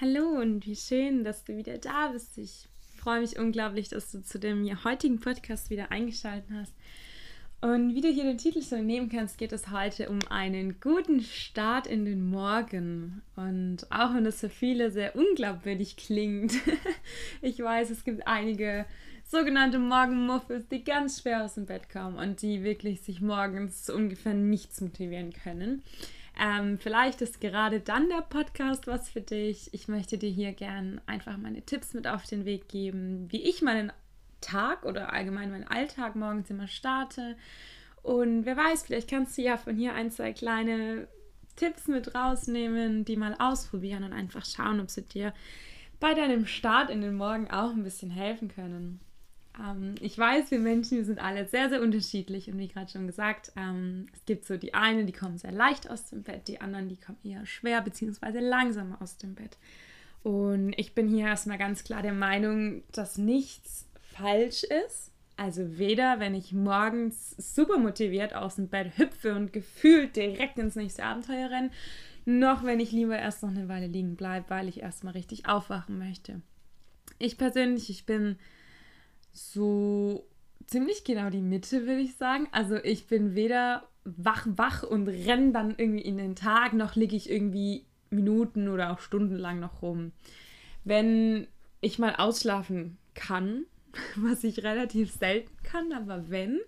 Hallo und wie schön, dass du wieder da bist. Ich freue mich unglaublich, dass du zu dem heutigen Podcast wieder eingeschaltet hast. Und wie du hier den Titel schon nehmen kannst, geht es heute um einen guten Start in den Morgen. Und auch wenn das für viele sehr unglaubwürdig klingt, ich weiß, es gibt einige sogenannte Morgenmuffels, die ganz schwer aus dem Bett kommen und die wirklich sich morgens ungefähr nichts motivieren können. Ähm, vielleicht ist gerade dann der Podcast was für dich. Ich möchte dir hier gern einfach meine Tipps mit auf den Weg geben, wie ich meinen Tag oder allgemein meinen Alltag morgens immer starte. Und wer weiß, vielleicht kannst du ja von hier ein, zwei kleine Tipps mit rausnehmen, die mal ausprobieren und einfach schauen, ob sie dir bei deinem Start in den Morgen auch ein bisschen helfen können. Ähm, ich weiß, wir Menschen, wir sind alle sehr, sehr unterschiedlich und wie gerade schon gesagt, ähm, es gibt so die einen, die kommen sehr leicht aus dem Bett, die anderen, die kommen eher schwer bzw. langsam aus dem Bett. Und ich bin hier erstmal ganz klar der Meinung, dass nichts falsch ist. Also weder, wenn ich morgens super motiviert aus dem Bett hüpfe und gefühlt direkt ins nächste Abenteuer renne, noch wenn ich lieber erst noch eine Weile liegen bleibe, weil ich erstmal richtig aufwachen möchte. Ich persönlich, ich bin so ziemlich genau die Mitte, würde ich sagen. Also ich bin weder wach, wach und renne dann irgendwie in den Tag, noch liege ich irgendwie Minuten oder auch stundenlang noch rum. Wenn ich mal ausschlafen kann, was ich relativ selten kann, aber wenn,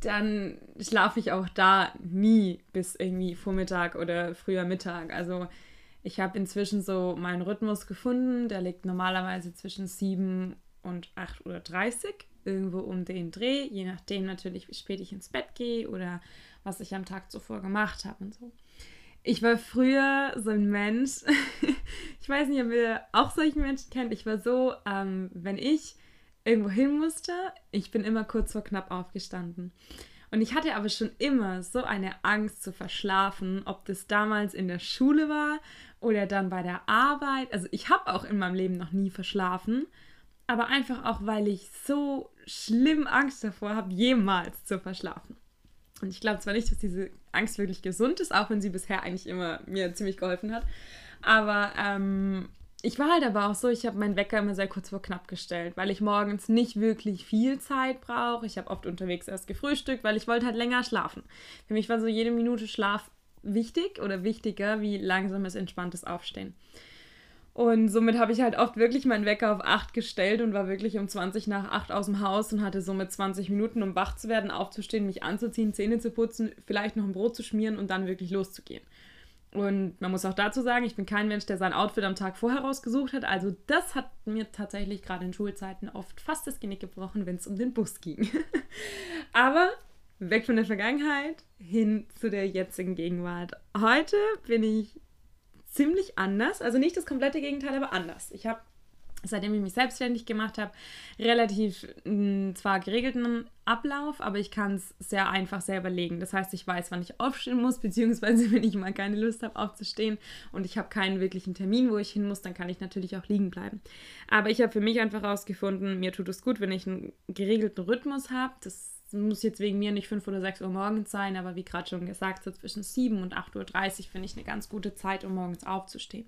dann schlafe ich auch da nie bis irgendwie Vormittag oder früher Mittag. Also ich habe inzwischen so meinen Rhythmus gefunden, der liegt normalerweise zwischen 7 und 8.30 Uhr, irgendwo um den Dreh, je nachdem natürlich, wie spät ich ins Bett gehe oder was ich am Tag zuvor gemacht habe und so. Ich war früher so ein Mensch, ich weiß nicht, ob ihr auch solche Menschen kennt, ich war so, ähm, wenn ich irgendwo hin musste, ich bin immer kurz vor knapp aufgestanden. Und ich hatte aber schon immer so eine Angst zu verschlafen, ob das damals in der Schule war oder dann bei der Arbeit. Also ich habe auch in meinem Leben noch nie verschlafen aber einfach auch, weil ich so schlimm Angst davor habe, jemals zu verschlafen. Und ich glaube zwar nicht, dass diese Angst wirklich gesund ist, auch wenn sie bisher eigentlich immer mir ziemlich geholfen hat. Aber ähm, ich war halt aber auch so, ich habe meinen Wecker immer sehr kurz vor knapp gestellt, weil ich morgens nicht wirklich viel Zeit brauche. Ich habe oft unterwegs erst gefrühstückt, weil ich wollte halt länger schlafen. Für mich war so jede Minute Schlaf wichtig oder wichtiger wie langsames, entspanntes Aufstehen. Und somit habe ich halt oft wirklich meinen Wecker auf 8 gestellt und war wirklich um 20 nach 8 aus dem Haus und hatte somit 20 Minuten, um wach zu werden, aufzustehen, mich anzuziehen, Zähne zu putzen, vielleicht noch ein Brot zu schmieren und dann wirklich loszugehen. Und man muss auch dazu sagen, ich bin kein Mensch, der sein Outfit am Tag vorher rausgesucht hat. Also das hat mir tatsächlich gerade in Schulzeiten oft fast das Genick gebrochen, wenn es um den Bus ging. Aber weg von der Vergangenheit hin zu der jetzigen Gegenwart. Heute bin ich ziemlich anders. Also nicht das komplette Gegenteil, aber anders. Ich habe, seitdem ich mich selbstständig gemacht habe, relativ mh, hm, zwar geregelten Ablauf, aber ich kann es sehr einfach selber legen. Das heißt, ich weiß, wann ich aufstehen muss, beziehungsweise wenn ich mal keine Lust habe aufzustehen und ich habe keinen wirklichen Termin, wo ich hin muss, dann kann ich natürlich auch liegen bleiben. Aber ich habe für mich einfach herausgefunden, mir tut es gut, wenn ich einen geregelten Rhythmus habe. Das muss jetzt wegen mir nicht 5 oder 6 Uhr morgens sein, aber wie gerade schon gesagt, so zwischen 7 und 8.30 Uhr finde ich eine ganz gute Zeit, um morgens aufzustehen.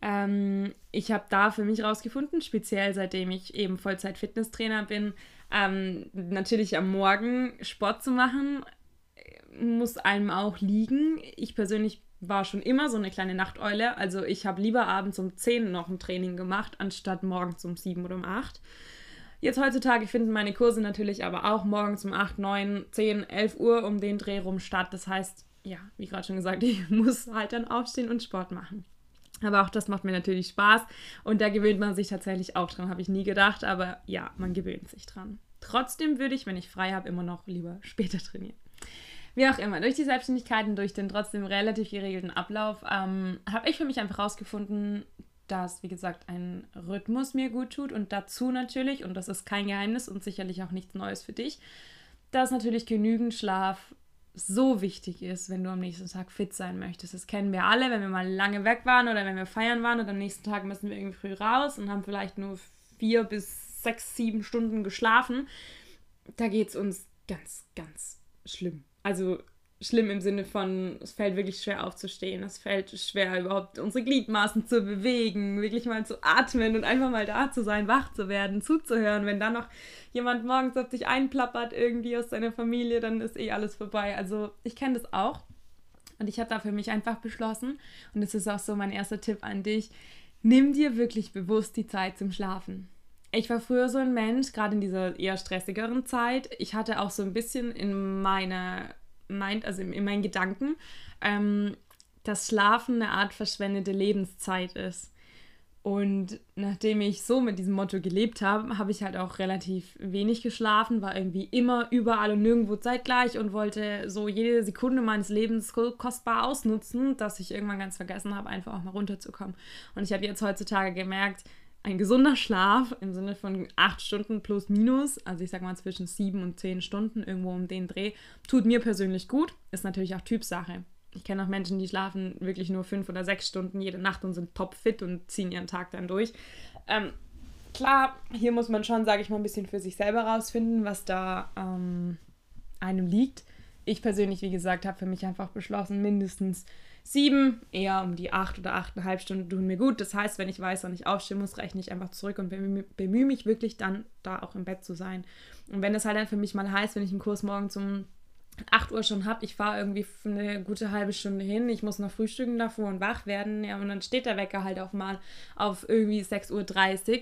Ähm, ich habe da für mich rausgefunden, speziell seitdem ich eben Vollzeit-Fitnesstrainer bin, ähm, natürlich am Morgen Sport zu machen, muss einem auch liegen. Ich persönlich war schon immer so eine kleine Nachteule. Also ich habe lieber abends um 10 noch ein Training gemacht, anstatt morgens um 7 oder um 8. Jetzt heutzutage finden meine Kurse natürlich aber auch morgens um 8, 9, 10, 11 Uhr um den Dreh rum statt. Das heißt, ja, wie gerade schon gesagt, ich muss halt dann aufstehen und Sport machen. Aber auch das macht mir natürlich Spaß und da gewöhnt man sich tatsächlich auch dran, habe ich nie gedacht, aber ja, man gewöhnt sich dran. Trotzdem würde ich, wenn ich frei habe, immer noch lieber später trainieren. Wie auch immer, durch die Selbstständigkeit und durch den trotzdem relativ geregelten Ablauf ähm, habe ich für mich einfach herausgefunden, dass, wie gesagt, ein Rhythmus mir gut tut und dazu natürlich, und das ist kein Geheimnis und sicherlich auch nichts Neues für dich, dass natürlich genügend Schlaf so wichtig ist, wenn du am nächsten Tag fit sein möchtest. Das kennen wir alle, wenn wir mal lange weg waren oder wenn wir feiern waren und am nächsten Tag müssen wir irgendwie früh raus und haben vielleicht nur vier bis sechs, sieben Stunden geschlafen. Da geht es uns ganz, ganz schlimm. Also schlimm im Sinne von, es fällt wirklich schwer aufzustehen. Es fällt schwer, überhaupt unsere Gliedmaßen zu bewegen, wirklich mal zu atmen und einfach mal da zu sein, wach zu werden, zuzuhören. Wenn dann noch jemand morgens auf dich einplappert, irgendwie aus deiner Familie, dann ist eh alles vorbei. Also ich kenne das auch. Und ich habe da für mich einfach beschlossen, und das ist auch so mein erster Tipp an dich, nimm dir wirklich bewusst die Zeit zum Schlafen. Ich war früher so ein Mensch, gerade in dieser eher stressigeren Zeit. Ich hatte auch so ein bisschen in meiner Mind, also in, in meinen Gedanken, ähm, dass Schlafen eine Art verschwendete Lebenszeit ist. Und nachdem ich so mit diesem Motto gelebt habe, habe ich halt auch relativ wenig geschlafen, war irgendwie immer überall und nirgendwo zeitgleich und wollte so jede Sekunde meines Lebens kostbar ausnutzen, dass ich irgendwann ganz vergessen habe, einfach auch mal runterzukommen. Und ich habe jetzt heutzutage gemerkt, ein gesunder Schlaf im Sinne von acht Stunden plus minus, also ich sag mal zwischen sieben und zehn Stunden irgendwo um den Dreh, tut mir persönlich gut, ist natürlich auch Typsache. Ich kenne auch Menschen, die schlafen wirklich nur fünf oder sechs Stunden jede Nacht und sind topfit und ziehen ihren Tag dann durch. Ähm, klar, hier muss man schon, sage ich mal, ein bisschen für sich selber rausfinden, was da ähm, einem liegt. Ich persönlich, wie gesagt, habe für mich einfach beschlossen, mindestens sieben, eher um die acht oder achteinhalb Stunden tun mir gut. Das heißt, wenn ich weiß, wann ich aufstehen muss, rechne ich einfach zurück und bemühe mich wirklich dann, da auch im Bett zu sein. Und wenn es halt dann für mich mal heißt, wenn ich einen Kurs morgen zum 8 Uhr schon habe, ich fahre irgendwie eine gute halbe Stunde hin, ich muss noch frühstücken davor und wach werden, ja, und dann steht der Wecker halt auch mal auf irgendwie 6.30 Uhr.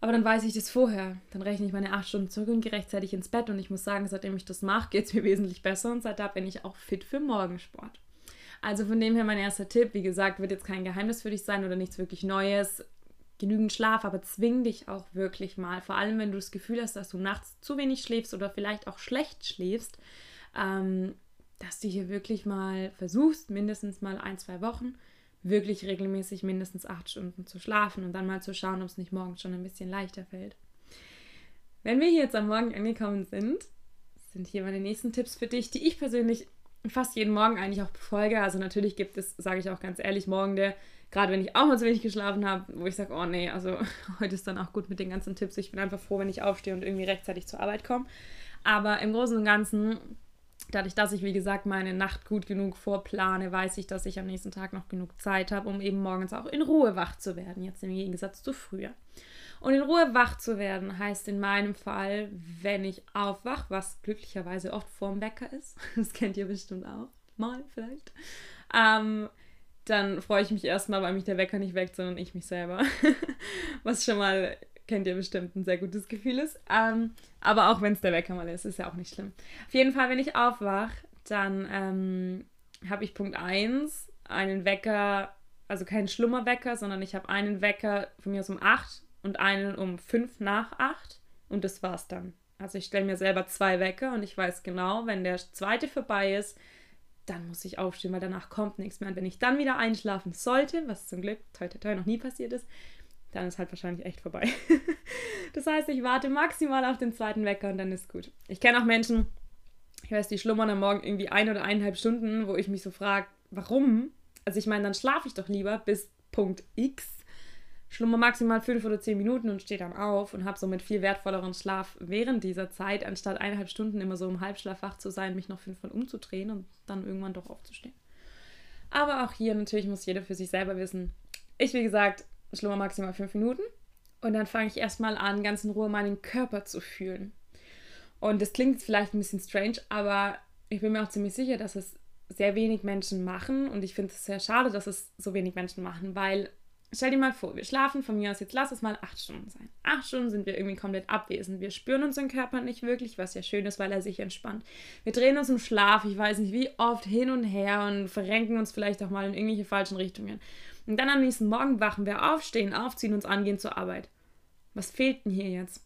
Aber dann weiß ich das vorher. Dann rechne ich meine 8 Stunden zurück und gehe rechtzeitig ins Bett. Und ich muss sagen, seitdem ich das mache, geht es mir wesentlich besser und seitdem bin ich auch fit für Morgensport. Also von dem her mein erster Tipp, wie gesagt, wird jetzt kein Geheimnis für dich sein oder nichts wirklich Neues. Genügend Schlaf, aber zwing dich auch wirklich mal. Vor allem, wenn du das Gefühl hast, dass du nachts zu wenig schläfst oder vielleicht auch schlecht schläfst, ähm, dass du hier wirklich mal versuchst, mindestens mal ein, zwei Wochen, wirklich regelmäßig mindestens acht Stunden zu schlafen und dann mal zu schauen, ob es nicht morgens schon ein bisschen leichter fällt. Wenn wir hier jetzt am Morgen angekommen sind, sind hier meine nächsten Tipps für dich, die ich persönlich fast jeden Morgen eigentlich auch befolge. Also natürlich gibt es, sage ich auch ganz ehrlich, morgen der, gerade wenn ich auch mal so wenig geschlafen habe, wo ich sage, oh nee, also heute ist dann auch gut mit den ganzen Tipps. Ich bin einfach froh, wenn ich aufstehe und irgendwie rechtzeitig zur Arbeit komme. Aber im Großen und Ganzen, dadurch, dass ich, wie gesagt, meine Nacht gut genug vorplane, weiß ich, dass ich am nächsten Tag noch genug Zeit habe, um eben morgens auch in Ruhe wach zu werden. Jetzt im Gegensatz zu früher. Und in Ruhe wach zu werden heißt in meinem Fall, wenn ich aufwach, was glücklicherweise oft vorm Wecker ist, das kennt ihr bestimmt auch, mal vielleicht, ähm, dann freue ich mich erstmal, weil mich der Wecker nicht weckt, sondern ich mich selber. was schon mal, kennt ihr bestimmt, ein sehr gutes Gefühl ist. Ähm, aber auch wenn es der Wecker mal ist, ist ja auch nicht schlimm. Auf jeden Fall, wenn ich aufwach, dann ähm, habe ich Punkt 1, einen Wecker, also keinen Schlummerwecker, sondern ich habe einen Wecker von mir aus um 8 und einen um fünf nach acht und das war's dann. Also ich stelle mir selber zwei Wecker und ich weiß genau, wenn der zweite vorbei ist, dann muss ich aufstehen, weil danach kommt nichts mehr. Und wenn ich dann wieder einschlafen sollte, was zum Glück toi, toi, toi noch nie passiert ist, dann ist halt wahrscheinlich echt vorbei. das heißt, ich warte maximal auf den zweiten Wecker und dann ist gut. Ich kenne auch Menschen, ich weiß, die schlummern am Morgen irgendwie ein oder eineinhalb Stunden, wo ich mich so frage, warum? Also ich meine, dann schlafe ich doch lieber bis Punkt X schlummer maximal fünf oder zehn Minuten und stehe dann auf und habe somit viel wertvolleren Schlaf während dieser Zeit, anstatt eineinhalb Stunden immer so im Halbschlaf wach zu sein, mich noch fünfmal umzudrehen und dann irgendwann doch aufzustehen. Aber auch hier natürlich muss jeder für sich selber wissen. Ich, wie gesagt, schlummer maximal fünf Minuten und dann fange ich erstmal an, ganz in Ruhe meinen Körper zu fühlen. Und das klingt vielleicht ein bisschen strange, aber ich bin mir auch ziemlich sicher, dass es sehr wenig Menschen machen und ich finde es sehr schade, dass es so wenig Menschen machen, weil Stell dir mal vor, wir schlafen von mir aus jetzt, lass es mal acht Stunden sein. Acht Stunden sind wir irgendwie komplett abwesend. Wir spüren unseren Körper nicht wirklich, was ja schön ist, weil er sich entspannt. Wir drehen uns im Schlaf, ich weiß nicht wie oft, hin und her und verrenken uns vielleicht auch mal in irgendwelche falschen Richtungen. Und dann am nächsten Morgen wachen wir auf, stehen aufziehen uns angehen zur Arbeit. Was fehlt denn hier jetzt?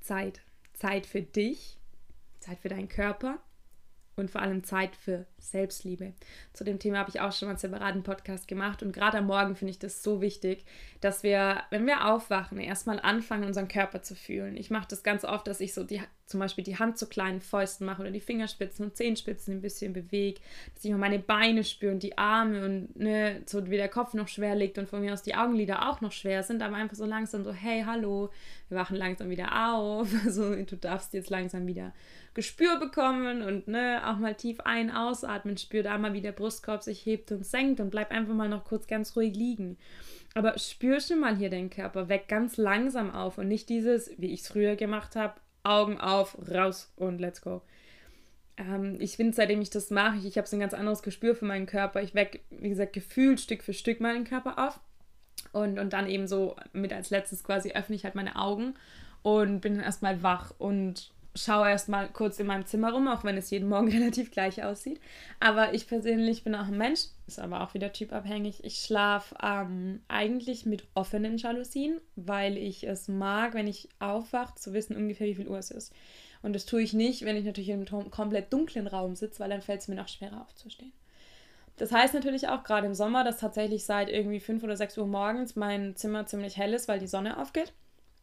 Zeit. Zeit für dich, Zeit für deinen Körper und vor allem Zeit für Selbstliebe. Zu dem Thema habe ich auch schon mal einen separaten Podcast gemacht und gerade am Morgen finde ich das so wichtig, dass wir, wenn wir aufwachen, erstmal anfangen, unseren Körper zu fühlen. Ich mache das ganz oft, dass ich so die, zum Beispiel die Hand zu kleinen Fäusten mache oder die Fingerspitzen und Zehenspitzen ein bisschen bewege, dass ich mal meine Beine spüre und die Arme und ne, so wie der Kopf noch schwer liegt und von mir aus die Augenlider auch noch schwer sind, aber einfach so langsam so, hey, hallo, wir wachen langsam wieder auf, also du darfst jetzt langsam wieder Gespür bekommen und ne, auch mal tief ein, ausatmen, spür da mal, wie der Brustkorb sich hebt und senkt und bleib einfach mal noch kurz ganz ruhig liegen. Aber spür schon mal hier den Körper, weg ganz langsam auf und nicht dieses, wie ich es früher gemacht habe, Augen auf, raus und let's go. Ähm, ich finde, seitdem ich das mache, ich, ich habe so ein ganz anderes Gespür für meinen Körper. Ich weck, wie gesagt, gefühlt Stück für Stück meinen Körper auf. Und, und dann eben so mit als letztes quasi öffne ich halt meine Augen und bin dann erstmal wach und schaue erstmal kurz in meinem Zimmer rum, auch wenn es jeden Morgen relativ gleich aussieht. Aber ich persönlich bin auch ein Mensch, ist aber auch wieder typabhängig. Ich schlafe ähm, eigentlich mit offenen Jalousien, weil ich es mag, wenn ich aufwache, zu wissen ungefähr, wie viel Uhr es ist. Und das tue ich nicht, wenn ich natürlich in einem komplett dunklen Raum sitze, weil dann fällt es mir noch schwerer aufzustehen. Das heißt natürlich auch gerade im Sommer, dass tatsächlich seit irgendwie 5 oder 6 Uhr morgens mein Zimmer ziemlich hell ist, weil die Sonne aufgeht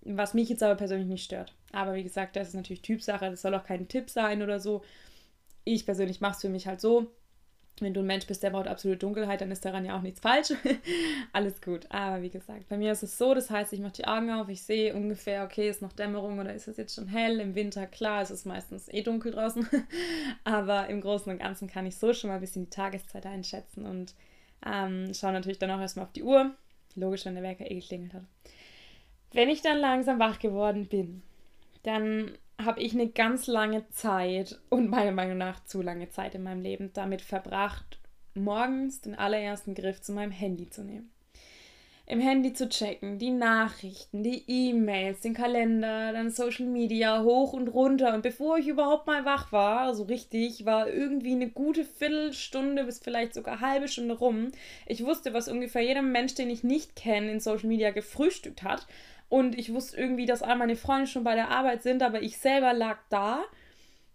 was mich jetzt aber persönlich nicht stört. Aber wie gesagt, das ist natürlich Typsache, das soll auch kein Tipp sein oder so. Ich persönlich mache es für mich halt so. Wenn du ein Mensch bist, der braucht absolute Dunkelheit, dann ist daran ja auch nichts falsch. Alles gut. Aber wie gesagt, bei mir ist es so, das heißt, ich mache die Augen auf, ich sehe ungefähr, okay, ist noch Dämmerung oder ist es jetzt schon hell? Im Winter, klar, es ist meistens eh dunkel draußen. Aber im Großen und Ganzen kann ich so schon mal ein bisschen die Tageszeit einschätzen und ähm, schaue natürlich dann auch erstmal auf die Uhr. Logisch, wenn der Wecker eh geklingelt hat. Wenn ich dann langsam wach geworden bin, dann habe ich eine ganz lange Zeit und meiner Meinung nach zu lange Zeit in meinem Leben damit verbracht, morgens den allerersten Griff zu meinem Handy zu nehmen. Im Handy zu checken, die Nachrichten, die E-Mails, den Kalender, dann Social Media hoch und runter. Und bevor ich überhaupt mal wach war, so richtig, war irgendwie eine gute Viertelstunde bis vielleicht sogar halbe Stunde rum. Ich wusste, was ungefähr jeder Mensch, den ich nicht kenne, in Social Media gefrühstückt hat und ich wusste irgendwie, dass all meine Freunde schon bei der Arbeit sind, aber ich selber lag da,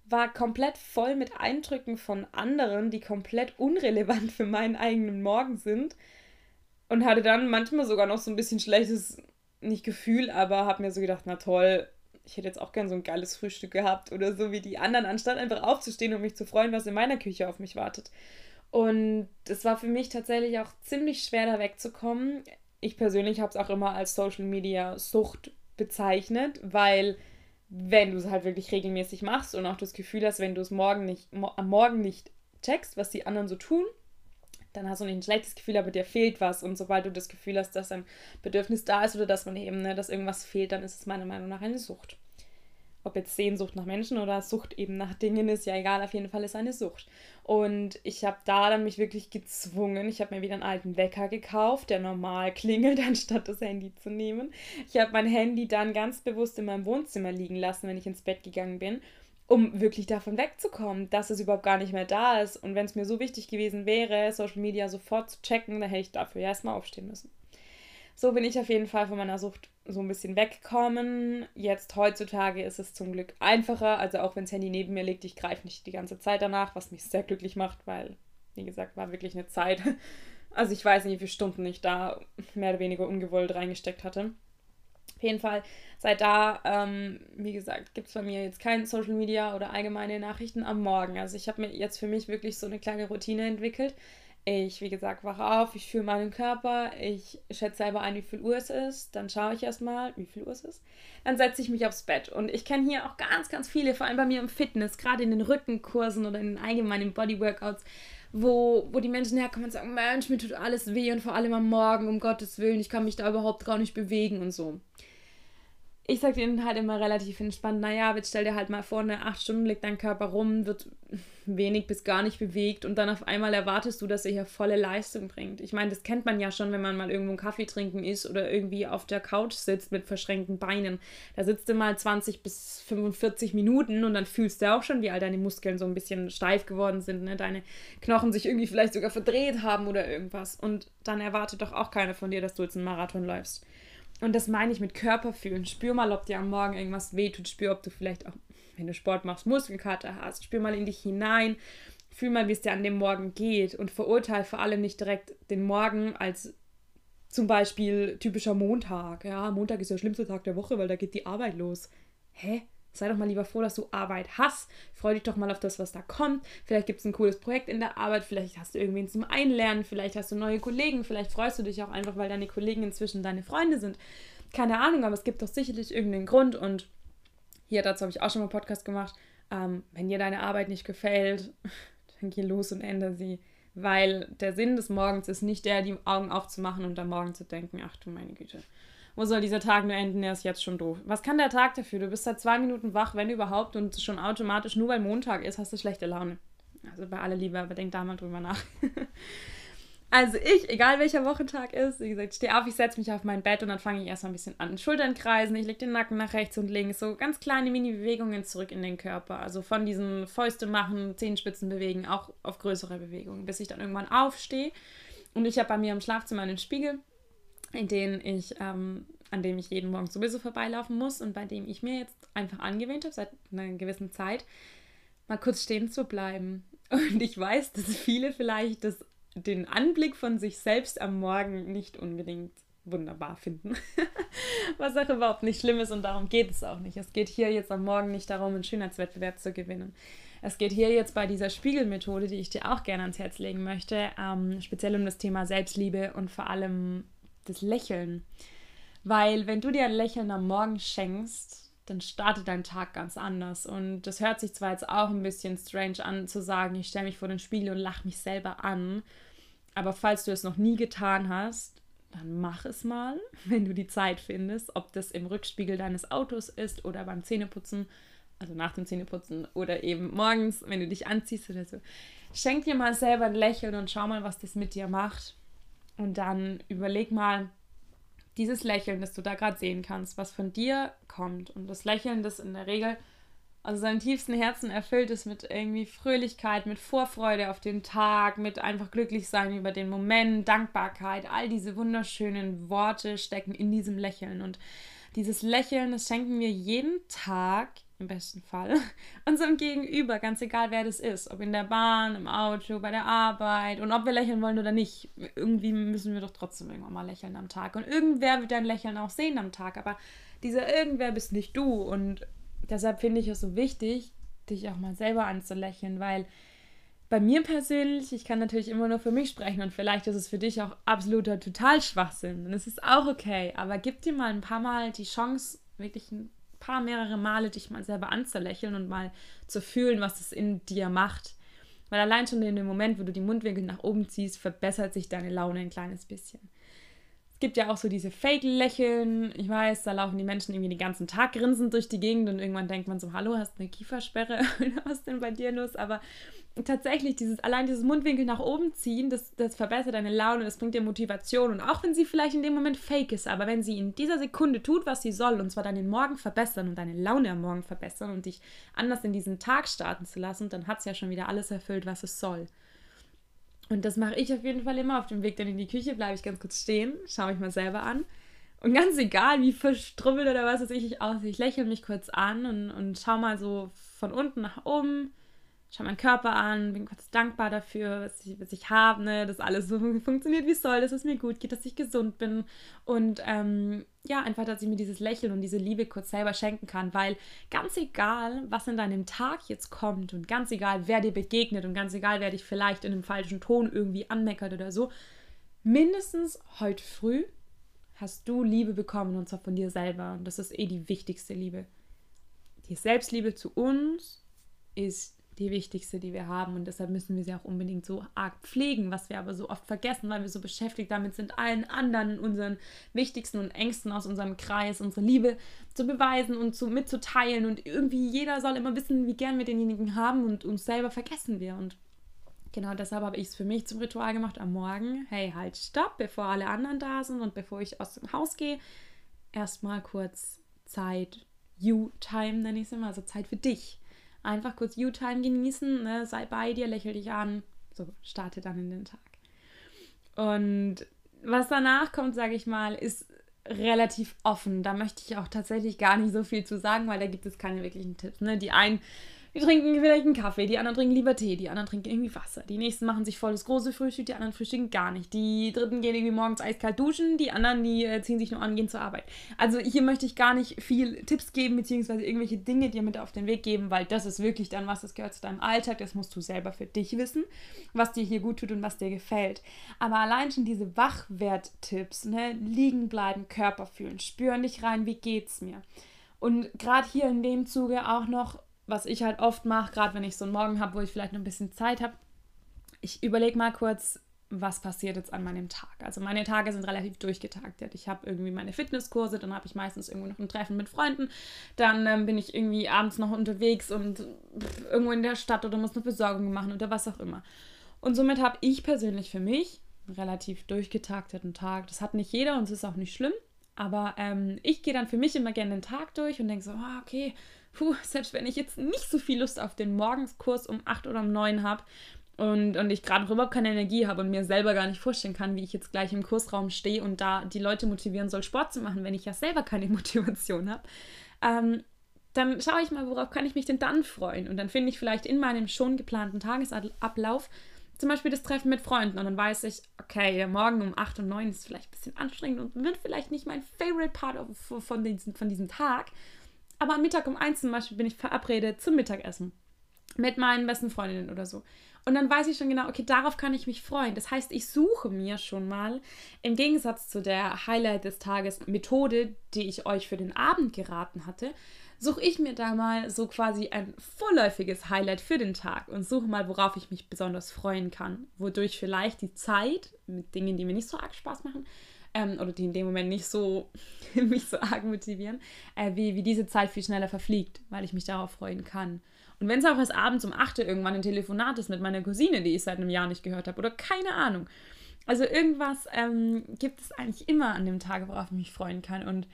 war komplett voll mit Eindrücken von anderen, die komplett unrelevant für meinen eigenen Morgen sind. Und hatte dann manchmal sogar noch so ein bisschen schlechtes, nicht Gefühl, aber habe mir so gedacht, na toll, ich hätte jetzt auch gern so ein geiles Frühstück gehabt oder so wie die anderen, anstatt einfach aufzustehen und mich zu freuen, was in meiner Küche auf mich wartet. Und es war für mich tatsächlich auch ziemlich schwer, da wegzukommen ich persönlich habe es auch immer als Social Media Sucht bezeichnet, weil wenn du es halt wirklich regelmäßig machst und auch das Gefühl hast, wenn du es morgen nicht, am Morgen nicht checkst, was die anderen so tun, dann hast du nicht ein schlechtes Gefühl, aber dir fehlt was. Und sobald du das Gefühl hast, dass ein Bedürfnis da ist oder dass man eben, ne, dass irgendwas fehlt, dann ist es meiner Meinung nach eine Sucht ob jetzt Sehnsucht nach Menschen oder Sucht eben nach Dingen ist, ja egal, auf jeden Fall ist eine Sucht. Und ich habe da dann mich wirklich gezwungen. Ich habe mir wieder einen alten Wecker gekauft, der normal klingelt, anstatt das Handy zu nehmen. Ich habe mein Handy dann ganz bewusst in meinem Wohnzimmer liegen lassen, wenn ich ins Bett gegangen bin, um wirklich davon wegzukommen, dass es überhaupt gar nicht mehr da ist. Und wenn es mir so wichtig gewesen wäre, Social Media sofort zu checken, dann hätte ich dafür ja erstmal aufstehen müssen. So bin ich auf jeden Fall von meiner Sucht so ein bisschen wegkommen. Jetzt heutzutage ist es zum Glück einfacher. Also auch wenn das Handy neben mir liegt, ich greife nicht die ganze Zeit danach, was mich sehr glücklich macht, weil, wie gesagt, war wirklich eine Zeit. Also ich weiß nicht, wie viele Stunden ich da mehr oder weniger ungewollt reingesteckt hatte. Auf jeden Fall, seit da, ähm, wie gesagt, gibt es bei mir jetzt kein Social Media oder allgemeine Nachrichten am Morgen. Also ich habe mir jetzt für mich wirklich so eine kleine Routine entwickelt. Ich, wie gesagt, wache auf, ich fühle meinen Körper, ich schätze selber ein, wie viel Uhr es ist, dann schaue ich erstmal, wie viel Uhr es ist, dann setze ich mich aufs Bett. Und ich kenne hier auch ganz, ganz viele, vor allem bei mir im Fitness, gerade in den Rückenkursen oder in den allgemeinen Bodyworkouts, wo, wo die Menschen herkommen und sagen, Mensch, mir tut alles weh und vor allem am Morgen, um Gottes Willen, ich kann mich da überhaupt gar nicht bewegen und so ich sage denen halt immer relativ entspannt, naja, jetzt stell dir halt mal vor, eine acht Stunden liegt dein Körper rum, wird wenig bis gar nicht bewegt und dann auf einmal erwartest du, dass er hier volle Leistung bringt. Ich meine, das kennt man ja schon, wenn man mal irgendwo einen Kaffee trinken ist oder irgendwie auf der Couch sitzt mit verschränkten Beinen. Da sitzt du mal 20 bis 45 Minuten und dann fühlst du auch schon, wie all deine Muskeln so ein bisschen steif geworden sind, ne? deine Knochen sich irgendwie vielleicht sogar verdreht haben oder irgendwas. Und dann erwartet doch auch keiner von dir, dass du jetzt einen Marathon läufst. Und das meine ich mit Körperfühlen. Spür mal, ob dir am Morgen irgendwas wehtut. Spür, ob du vielleicht auch, wenn du Sport machst, Muskelkater hast. Spür mal in dich hinein. fühl mal, wie es dir an dem Morgen geht und verurteile vor allem nicht direkt den Morgen als zum Beispiel typischer Montag. Ja, Montag ist der schlimmste Tag der Woche, weil da geht die Arbeit los. Hä? Sei doch mal lieber froh, dass du Arbeit hast. Freu dich doch mal auf das, was da kommt. Vielleicht gibt es ein cooles Projekt in der Arbeit. Vielleicht hast du irgendwen zum Einlernen. Vielleicht hast du neue Kollegen. Vielleicht freust du dich auch einfach, weil deine Kollegen inzwischen deine Freunde sind. Keine Ahnung, aber es gibt doch sicherlich irgendeinen Grund. Und hier dazu habe ich auch schon mal einen Podcast gemacht. Ähm, wenn dir deine Arbeit nicht gefällt, dann geh los und ändere sie. Weil der Sinn des Morgens ist nicht der, die Augen aufzumachen und am Morgen zu denken, ach du meine Güte, wo soll dieser Tag nur enden? Der ist jetzt schon doof. Was kann der Tag dafür? Du bist seit zwei Minuten wach, wenn überhaupt, und schon automatisch, nur weil Montag ist, hast du schlechte Laune. Also bei aller Liebe, aber denk da mal drüber nach. Also ich, egal welcher Wochentag ist, wie gesagt, stehe auf, ich setze mich auf mein Bett und dann fange ich erstmal ein bisschen an. Schultern kreisen, ich lege den Nacken nach rechts und links, so ganz kleine Mini-Bewegungen zurück in den Körper. Also von diesen Fäuste machen, Zehenspitzen bewegen, auch auf größere Bewegungen, bis ich dann irgendwann aufstehe. Und ich habe bei mir im Schlafzimmer einen Spiegel, in den ich, ähm, an dem ich jeden Morgen sowieso vorbeilaufen muss und bei dem ich mir jetzt einfach angewöhnt habe, seit einer gewissen Zeit, mal kurz stehen zu bleiben. Und ich weiß, dass viele vielleicht das den Anblick von sich selbst am Morgen nicht unbedingt wunderbar finden. Was auch überhaupt nicht schlimm ist und darum geht es auch nicht. Es geht hier jetzt am Morgen nicht darum, einen Schönheitswettbewerb zu gewinnen. Es geht hier jetzt bei dieser Spiegelmethode, die ich dir auch gerne ans Herz legen möchte, ähm, speziell um das Thema Selbstliebe und vor allem das Lächeln. Weil wenn du dir ein Lächeln am Morgen schenkst, dann startet dein Tag ganz anders. Und das hört sich zwar jetzt auch ein bisschen strange an, zu sagen, ich stelle mich vor den Spiegel und lache mich selber an. Aber falls du es noch nie getan hast, dann mach es mal, wenn du die Zeit findest, ob das im Rückspiegel deines Autos ist oder beim Zähneputzen, also nach dem Zähneputzen oder eben morgens, wenn du dich anziehst oder so. Schenk dir mal selber ein Lächeln und schau mal, was das mit dir macht. Und dann überleg mal, dieses Lächeln, das du da gerade sehen kannst, was von dir kommt. Und das Lächeln, das in der Regel also seinem tiefsten Herzen erfüllt ist mit irgendwie Fröhlichkeit, mit Vorfreude auf den Tag, mit einfach glücklich sein über den Moment, Dankbarkeit, all diese wunderschönen Worte stecken in diesem Lächeln und dieses Lächeln, das schenken wir jeden Tag im besten Fall unserem Gegenüber, ganz egal wer das ist, ob in der Bahn, im Auto, bei der Arbeit und ob wir lächeln wollen oder nicht. Irgendwie müssen wir doch trotzdem irgendwann mal lächeln am Tag und irgendwer wird dein Lächeln auch sehen am Tag, aber dieser irgendwer bist nicht du und deshalb finde ich es so wichtig, dich auch mal selber anzulächeln, weil bei mir persönlich, ich kann natürlich immer nur für mich sprechen und vielleicht ist es für dich auch absoluter Totalschwachsinn und es ist auch okay, aber gib dir mal ein paar Mal die Chance, wirklich ein paar mehrere Male dich mal selber anzulächeln und mal zu fühlen, was es in dir macht. Weil allein schon in dem Moment, wo du die Mundwinkel nach oben ziehst, verbessert sich deine Laune ein kleines bisschen. Es gibt ja auch so diese Fake-Lächeln. Ich weiß, da laufen die Menschen irgendwie den ganzen Tag grinsend durch die Gegend und irgendwann denkt man so, hallo, hast du eine Kiefersperre? Was ist denn bei dir los? Aber tatsächlich, dieses, allein dieses Mundwinkel nach oben ziehen, das, das verbessert deine Laune, das bringt dir Motivation. Und auch wenn sie vielleicht in dem Moment fake ist, aber wenn sie in dieser Sekunde tut, was sie soll, und zwar deinen Morgen verbessern und deine Laune am Morgen verbessern und dich anders in diesen Tag starten zu lassen, dann hat es ja schon wieder alles erfüllt, was es soll. Und das mache ich auf jeden Fall immer. Auf dem Weg dann in die Küche bleibe ich ganz kurz stehen, schaue mich mal selber an. Und ganz egal, wie verstrubbelt oder was weiß ich, ich aussehe, ich lächle mich kurz an und, und schaue mal so von unten nach oben schaue meinen Körper an, bin kurz dankbar dafür, was ich, was ich habe, ne, dass alles so funktioniert, wie es soll, dass es mir gut geht, dass ich gesund bin. Und ähm, ja, einfach, dass ich mir dieses Lächeln und diese Liebe kurz selber schenken kann, weil ganz egal, was in deinem Tag jetzt kommt und ganz egal, wer dir begegnet und ganz egal, wer dich vielleicht in einem falschen Ton irgendwie anmeckert oder so, mindestens heute früh hast du Liebe bekommen und zwar von dir selber. Und das ist eh die wichtigste Liebe. Die Selbstliebe zu uns ist die wichtigste, die wir haben. Und deshalb müssen wir sie auch unbedingt so arg pflegen, was wir aber so oft vergessen, weil wir so beschäftigt damit sind, allen anderen, unseren wichtigsten und engsten aus unserem Kreis, unsere Liebe zu beweisen und zu, mitzuteilen. Und irgendwie jeder soll immer wissen, wie gern wir denjenigen haben und uns selber vergessen wir. Und genau deshalb habe ich es für mich zum Ritual gemacht am Morgen. Hey, halt, stopp, bevor alle anderen da sind und bevor ich aus dem Haus gehe, erstmal kurz Zeit, You-Time nenne ich es immer, also Zeit für dich einfach kurz You-Time genießen, ne? sei bei dir, lächel dich an. So, starte dann in den Tag. Und was danach kommt, sage ich mal, ist relativ offen. Da möchte ich auch tatsächlich gar nicht so viel zu sagen, weil da gibt es keine wirklichen Tipps. Ne? Die einen die trinken vielleicht einen Kaffee, die anderen trinken lieber Tee, die anderen trinken irgendwie Wasser. Die nächsten machen sich voll das große Frühstück, die anderen frühstücken gar nicht. Die dritten gehen irgendwie morgens eiskalt duschen, die anderen, die äh, ziehen sich nur an, gehen zur Arbeit. Also hier möchte ich gar nicht viel Tipps geben, beziehungsweise irgendwelche Dinge dir mit auf den Weg geben, weil das ist wirklich dann was, das gehört zu deinem Alltag, das musst du selber für dich wissen, was dir hier gut tut und was dir gefällt. Aber allein schon diese Wachwert-Tipps, ne, liegen bleiben, Körper fühlen, spüren dich rein, wie geht's mir. Und gerade hier in dem Zuge auch noch was ich halt oft mache, gerade wenn ich so einen Morgen habe, wo ich vielleicht noch ein bisschen Zeit habe, ich überlege mal kurz, was passiert jetzt an meinem Tag. Also meine Tage sind relativ durchgetaktet. Ich habe irgendwie meine Fitnesskurse, dann habe ich meistens irgendwo noch ein Treffen mit Freunden, dann ähm, bin ich irgendwie abends noch unterwegs und irgendwo in der Stadt oder muss eine Besorgung machen oder was auch immer. Und somit habe ich persönlich für mich einen relativ durchgetakteten Tag. Das hat nicht jeder und es ist auch nicht schlimm. Aber ähm, ich gehe dann für mich immer gerne den Tag durch und denke so, oh, okay, puh, selbst wenn ich jetzt nicht so viel Lust auf den Morgenskurs um 8 oder um 9 habe und, und ich gerade überhaupt keine Energie habe und mir selber gar nicht vorstellen kann, wie ich jetzt gleich im Kursraum stehe und da die Leute motivieren soll, Sport zu machen, wenn ich ja selber keine Motivation habe, ähm, dann schaue ich mal, worauf kann ich mich denn dann freuen. Und dann finde ich vielleicht in meinem schon geplanten Tagesablauf zum Beispiel das Treffen mit Freunden und dann weiß ich, okay, Morgen um 8 und 9 ist vielleicht ein bisschen anstrengend und wird vielleicht nicht mein favorite part von, diesem, von diesem Tag. Aber am Mittag um eins zum Beispiel bin ich verabredet zum Mittagessen mit meinen besten Freundinnen oder so. Und dann weiß ich schon genau, okay, darauf kann ich mich freuen. Das heißt, ich suche mir schon mal im Gegensatz zu der Highlight des Tages Methode, die ich euch für den Abend geraten hatte, suche ich mir da mal so quasi ein vorläufiges Highlight für den Tag und suche mal, worauf ich mich besonders freuen kann, wodurch vielleicht die Zeit mit Dingen, die mir nicht so arg Spaß machen, ähm, oder die in dem Moment nicht so mich so arg motivieren, äh, wie, wie diese Zeit viel schneller verfliegt, weil ich mich darauf freuen kann. Und wenn es auch erst abends um 8 Uhr irgendwann ein Telefonat ist mit meiner Cousine, die ich seit einem Jahr nicht gehört habe, oder keine Ahnung. Also irgendwas ähm, gibt es eigentlich immer an dem Tag, worauf ich mich freuen kann. Und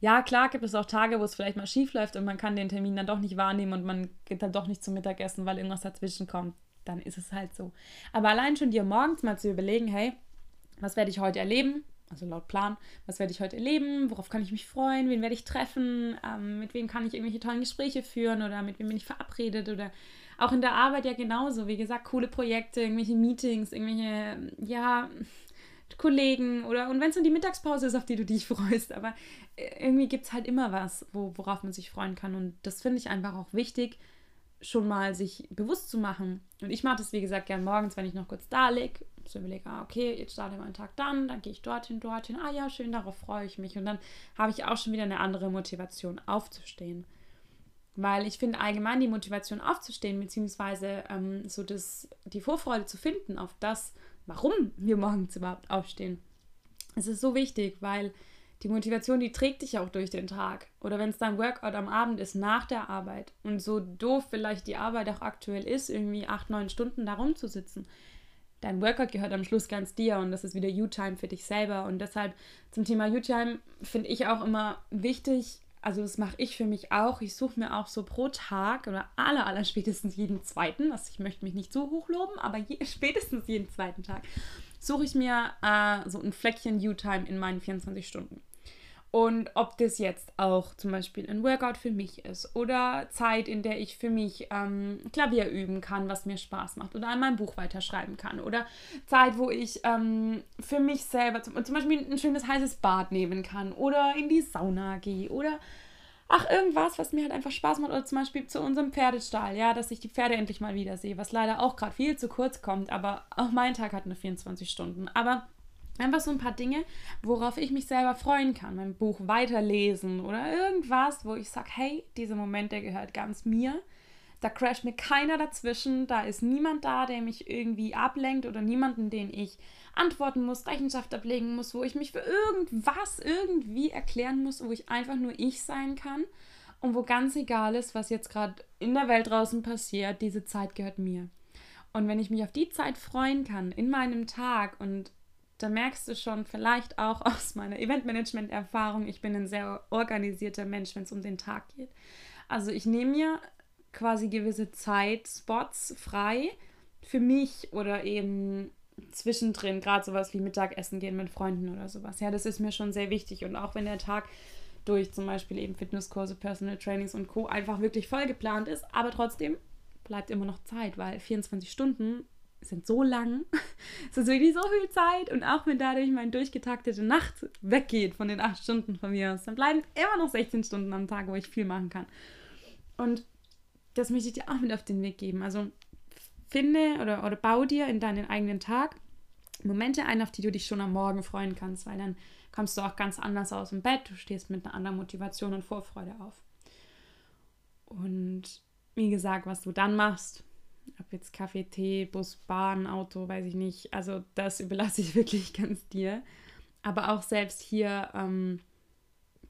ja, klar gibt es auch Tage, wo es vielleicht mal schief läuft und man kann den Termin dann doch nicht wahrnehmen und man geht dann doch nicht zum Mittagessen, weil irgendwas dazwischen kommt. Dann ist es halt so. Aber allein schon dir morgens mal zu überlegen, hey, was werde ich heute erleben? Also laut Plan, was werde ich heute erleben, worauf kann ich mich freuen, wen werde ich treffen, ähm, mit wem kann ich irgendwelche tollen Gespräche führen? Oder mit wem bin ich verabredet? Oder auch in der Arbeit ja genauso. Wie gesagt, coole Projekte, irgendwelche Meetings, irgendwelche, ja, Kollegen. Oder und wenn es nur die Mittagspause ist, auf die du dich freust, aber äh, irgendwie gibt es halt immer was, wo, worauf man sich freuen kann. Und das finde ich einfach auch wichtig, schon mal sich bewusst zu machen. Und ich mache das, wie gesagt, gern morgens, wenn ich noch kurz da liege, so überlege, ah, okay, jetzt starte mein Tag dann, dann gehe ich dorthin, dorthin, ah ja, schön, darauf freue ich mich. Und dann habe ich auch schon wieder eine andere Motivation aufzustehen. Weil ich finde allgemein die Motivation aufzustehen, beziehungsweise ähm, so das, die Vorfreude zu finden auf das, warum wir morgens überhaupt aufstehen. Es ist so wichtig, weil die Motivation, die trägt dich auch durch den Tag. Oder wenn es dein Workout am Abend ist, nach der Arbeit. Und so doof vielleicht die Arbeit auch aktuell ist, irgendwie acht, neun Stunden da rumzusitzen. Dein Workout gehört am Schluss ganz dir und das ist wieder You-Time für dich selber. Und deshalb zum Thema You-Time finde ich auch immer wichtig, also das mache ich für mich auch. Ich suche mir auch so pro Tag oder aller, aller spätestens jeden zweiten, also ich möchte mich nicht so hochloben, aber je, spätestens jeden zweiten Tag suche ich mir äh, so ein Fleckchen You-Time in meinen 24 Stunden. Und ob das jetzt auch zum Beispiel ein Workout für mich ist oder Zeit, in der ich für mich ähm, Klavier üben kann, was mir Spaß macht oder an meinem Buch weiterschreiben kann oder Zeit, wo ich ähm, für mich selber zum, zum Beispiel ein schönes heißes Bad nehmen kann oder in die Sauna gehe oder ach, irgendwas, was mir halt einfach Spaß macht. Oder zum Beispiel zu unserem Pferdestall, ja, dass ich die Pferde endlich mal wieder sehe, was leider auch gerade viel zu kurz kommt, aber auch mein Tag hat nur 24 Stunden. Aber Einfach so ein paar Dinge, worauf ich mich selber freuen kann. Mein Buch weiterlesen oder irgendwas, wo ich sage, hey, dieser Moment, der gehört ganz mir. Da crasht mir keiner dazwischen. Da ist niemand da, der mich irgendwie ablenkt oder niemanden, den ich antworten muss, Rechenschaft ablegen muss, wo ich mich für irgendwas irgendwie erklären muss, wo ich einfach nur ich sein kann und wo ganz egal ist, was jetzt gerade in der Welt draußen passiert, diese Zeit gehört mir. Und wenn ich mich auf die Zeit freuen kann in meinem Tag und da merkst du schon vielleicht auch aus meiner Eventmanagement-Erfahrung, ich bin ein sehr organisierter Mensch, wenn es um den Tag geht. Also ich nehme mir quasi gewisse Zeitspots frei für mich oder eben zwischendrin, gerade sowas wie Mittagessen gehen mit Freunden oder sowas. Ja, das ist mir schon sehr wichtig. Und auch wenn der Tag durch zum Beispiel eben Fitnesskurse, Personal Trainings und Co. einfach wirklich voll geplant ist, aber trotzdem bleibt immer noch Zeit, weil 24 Stunden sind so lang. es ist wirklich so viel Zeit und auch wenn dadurch meine durchgetaktete Nacht weggeht von den 8 Stunden von mir aus, dann bleiben immer noch 16 Stunden am Tag, wo ich viel machen kann. Und das möchte ich dir auch mit auf den Weg geben. Also finde oder, oder bau dir in deinen eigenen Tag Momente ein, auf die du dich schon am Morgen freuen kannst, weil dann kommst du auch ganz anders aus dem Bett, du stehst mit einer anderen Motivation und Vorfreude auf. Und wie gesagt, was du dann machst, ob jetzt Kaffee, Tee, Bus, Bahn, Auto, weiß ich nicht, also das überlasse ich wirklich ganz dir. Aber auch selbst hier ähm,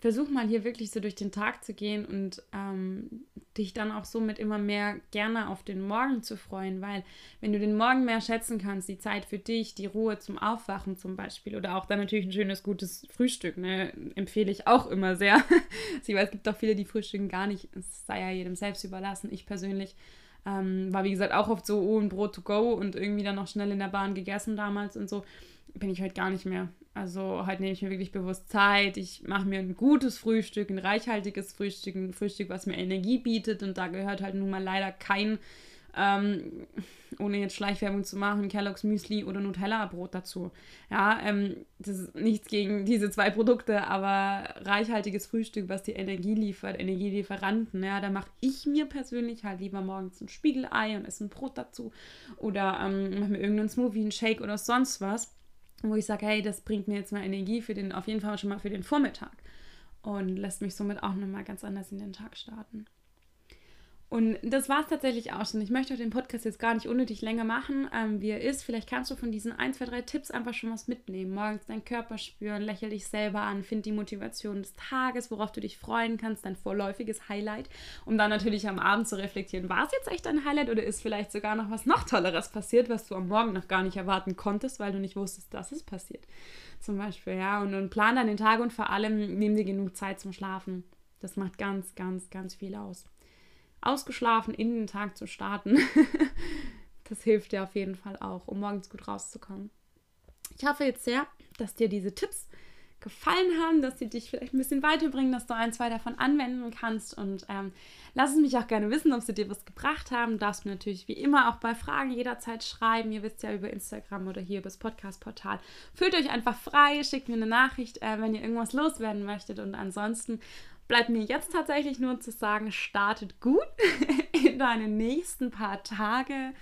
versuch mal hier wirklich so durch den Tag zu gehen und ähm, dich dann auch somit immer mehr gerne auf den Morgen zu freuen, weil wenn du den Morgen mehr schätzen kannst, die Zeit für dich, die Ruhe zum Aufwachen zum Beispiel oder auch dann natürlich ein schönes, gutes Frühstück, ne, empfehle ich auch immer sehr. ich weiß, es gibt auch viele, die frühstücken gar nicht, es sei ja jedem selbst überlassen. Ich persönlich ähm, war wie gesagt auch oft so, oh, ein Brot to go und irgendwie dann noch schnell in der Bahn gegessen damals und so bin ich heute gar nicht mehr. Also heute nehme ich mir wirklich bewusst Zeit. Ich mache mir ein gutes Frühstück, ein reichhaltiges Frühstück, ein Frühstück, was mir Energie bietet. Und da gehört halt nun mal leider kein, ähm, ohne jetzt Schleichwerbung zu machen, Kellogg's Müsli oder Nutella-Brot dazu. Ja, ähm, das ist nichts gegen diese zwei Produkte, aber reichhaltiges Frühstück, was dir Energie liefert, Energielieferanten, ja, da mache ich mir persönlich halt lieber morgens ein Spiegelei und esse ein Brot dazu oder ähm, mache mir irgendeinen Smoothie, einen Shake oder sonst was wo ich sage, hey, das bringt mir jetzt mal Energie für den, auf jeden Fall schon mal für den Vormittag und lässt mich somit auch nochmal ganz anders in den Tag starten. Und das war es tatsächlich auch schon. Ich möchte den Podcast jetzt gar nicht unnötig länger machen, ähm, wie er ist. Vielleicht kannst du von diesen ein, zwei, drei Tipps einfach schon was mitnehmen. Morgens deinen Körper spüren, lächel dich selber an, find die Motivation des Tages, worauf du dich freuen kannst, dein vorläufiges Highlight, um dann natürlich am Abend zu reflektieren, war es jetzt echt ein Highlight oder ist vielleicht sogar noch was noch Tolleres passiert, was du am Morgen noch gar nicht erwarten konntest, weil du nicht wusstest, dass es passiert. Zum Beispiel, ja. Und, und plan dann den Tag und vor allem nimm dir genug Zeit zum Schlafen. Das macht ganz, ganz, ganz viel aus ausgeschlafen in den Tag zu starten. das hilft dir auf jeden Fall auch, um morgens gut rauszukommen. Ich hoffe jetzt sehr, dass dir diese Tipps gefallen haben, dass sie dich vielleicht ein bisschen weiterbringen, dass du ein, zwei davon anwenden kannst. Und ähm, lass es mich auch gerne wissen, ob sie dir was gebracht haben. Du darfst mir natürlich wie immer auch bei Fragen jederzeit schreiben. Ihr wisst ja über Instagram oder hier über das Podcast-Portal. Fühlt euch einfach frei, schickt mir eine Nachricht, äh, wenn ihr irgendwas loswerden möchtet. Und ansonsten bleibt mir jetzt tatsächlich nur zu sagen, startet gut in deinen nächsten paar Tage.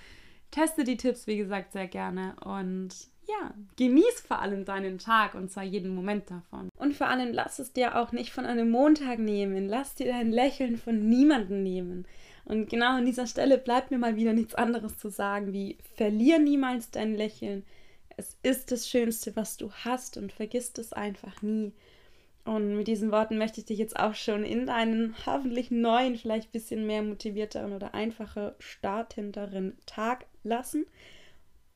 Teste die Tipps, wie gesagt, sehr gerne und ja, genieß vor allem deinen Tag und zwar jeden Moment davon. Und vor allem lass es dir auch nicht von einem Montag nehmen. Lass dir dein Lächeln von niemandem nehmen. Und genau an dieser Stelle bleibt mir mal wieder nichts anderes zu sagen, wie verlier niemals dein Lächeln. Es ist das Schönste, was du hast und vergiss es einfach nie. Und mit diesen Worten möchte ich dich jetzt auch schon in deinen hoffentlich neuen, vielleicht ein bisschen mehr motivierteren oder einfacher startenderen Tag lassen.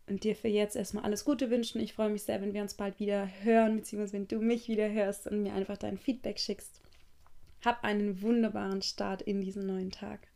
Und dir für jetzt erstmal alles Gute wünschen. Ich freue mich sehr, wenn wir uns bald wieder hören, beziehungsweise wenn du mich wieder hörst und mir einfach dein Feedback schickst. Hab einen wunderbaren Start in diesen neuen Tag.